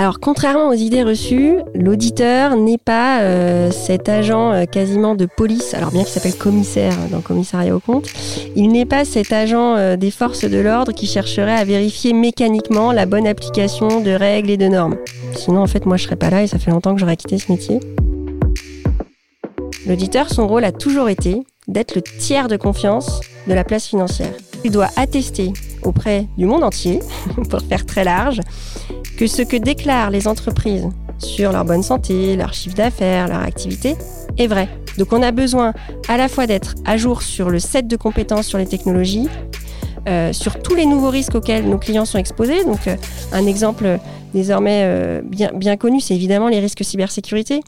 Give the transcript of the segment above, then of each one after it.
Alors, contrairement aux idées reçues, l'auditeur n'est pas euh, cet agent euh, quasiment de police, alors bien qu'il s'appelle commissaire dans le commissariat au compte, il n'est pas cet agent euh, des forces de l'ordre qui chercherait à vérifier mécaniquement la bonne application de règles et de normes. Sinon, en fait, moi, je serais pas là et ça fait longtemps que j'aurais quitté ce métier. L'auditeur, son rôle a toujours été d'être le tiers de confiance de la place financière. Il doit attester auprès du monde entier, pour faire très large, que ce que déclarent les entreprises sur leur bonne santé, leur chiffre d'affaires, leur activité est vrai. Donc on a besoin à la fois d'être à jour sur le set de compétences sur les technologies, euh, sur tous les nouveaux risques auxquels nos clients sont exposés. Donc euh, un exemple désormais euh, bien, bien connu, c'est évidemment les risques cybersécurité.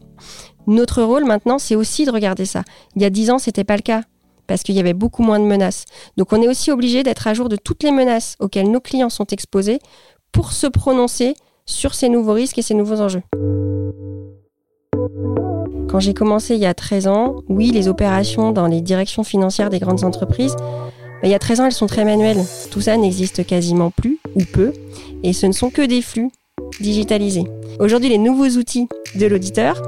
Notre rôle maintenant, c'est aussi de regarder ça. Il y a dix ans, c'était pas le cas parce qu'il y avait beaucoup moins de menaces. Donc on est aussi obligé d'être à jour de toutes les menaces auxquelles nos clients sont exposés pour se prononcer sur ces nouveaux risques et ces nouveaux enjeux. Quand j'ai commencé il y a 13 ans, oui, les opérations dans les directions financières des grandes entreprises, il y a 13 ans, elles sont très manuelles. Tout ça n'existe quasiment plus ou peu, et ce ne sont que des flux digitalisés. Aujourd'hui, les nouveaux outils de l'auditeur,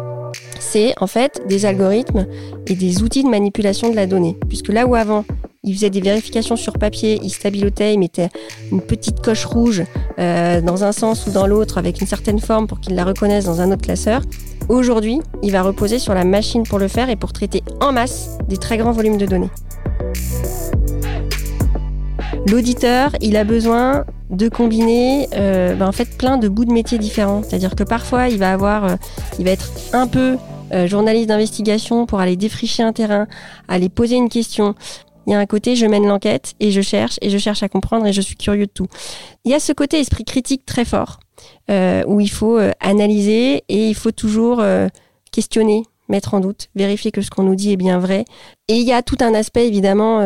c'est en fait des algorithmes et des outils de manipulation de la donnée. Puisque là où avant, il faisait des vérifications sur papier, il stabilotait, il mettait une petite coche rouge euh, dans un sens ou dans l'autre avec une certaine forme pour qu'il la reconnaisse dans un autre classeur. Aujourd'hui, il va reposer sur la machine pour le faire et pour traiter en masse des très grands volumes de données. L'auditeur, il a besoin de combiner euh, ben, en fait plein de bouts de métiers différents. C'est-à-dire que parfois, il va avoir, euh, il va être un peu journaliste d'investigation pour aller défricher un terrain, aller poser une question. Il y a un côté, je mène l'enquête et je cherche et je cherche à comprendre et je suis curieux de tout. Il y a ce côté esprit critique très fort euh, où il faut euh, analyser et il faut toujours euh, questionner, mettre en doute, vérifier que ce qu'on nous dit est bien vrai. Et il y a tout un aspect évidemment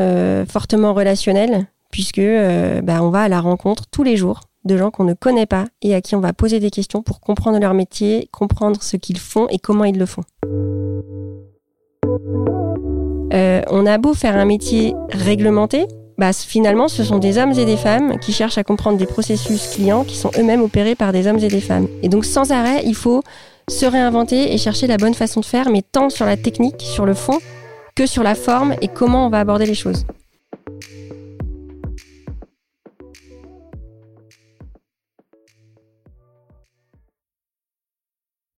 fortement relationnel puisque bah, on va à la rencontre tous les jours de gens qu'on ne connaît pas et à qui on va poser des questions pour comprendre leur métier, comprendre ce qu'ils font et comment ils le font. Euh, on a beau faire un métier réglementé, bah, finalement, ce sont des hommes et des femmes qui cherchent à comprendre des processus clients qui sont eux-mêmes opérés par des hommes et des femmes. Et donc, sans arrêt, il faut se réinventer et chercher la bonne façon de faire, mais tant sur la technique, sur le fond, que sur la forme et comment on va aborder les choses.